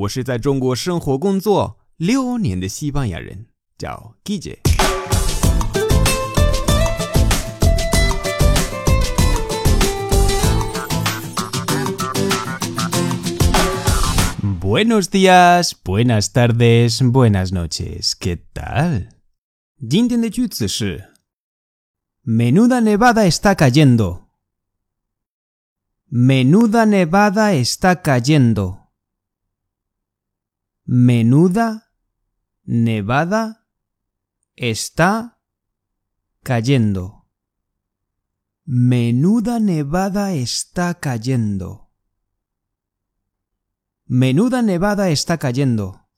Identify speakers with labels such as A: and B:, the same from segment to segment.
A: 我是在中国生活工作六年的西班牙人，叫 Guille。Buenos días, buenas tardes, buenas noches. ¿Qué tal? 今天的句子是 Menuda nevada está cayendo. Menuda nevada está cayendo. Menuda nevada está cayendo. Menuda nevada está cayendo. Menuda nevada está cayendo.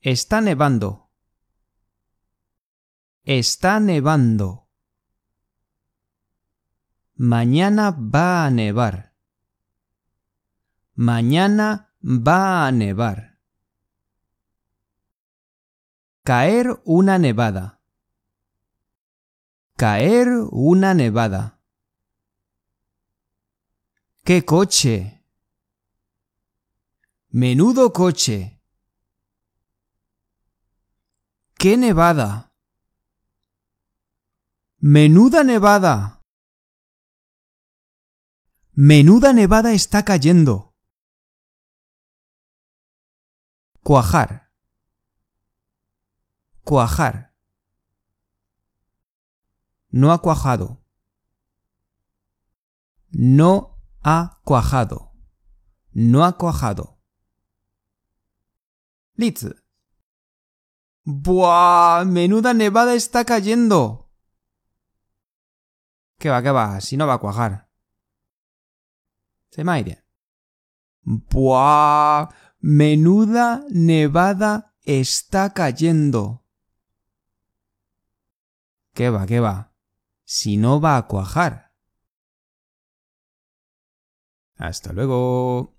A: Está nevando. Está nevando. Mañana va a nevar. Mañana va a nevar. Caer una nevada. Caer una nevada. ¡Qué coche! Menudo coche. ¡Qué nevada! Menuda nevada. Menuda nevada está cayendo. Cuajar. Cuajar. No ha cuajado. No ha cuajado. No ha cuajado. 例子 ¡Buah! ¡Menuda nevada está cayendo! ¿Qué va, qué va? Si no va a cuajar. Se me. ¡Buah! ¡Menuda nevada está cayendo! ¿Qué va, qué va? Si no va a cuajar. Hasta luego.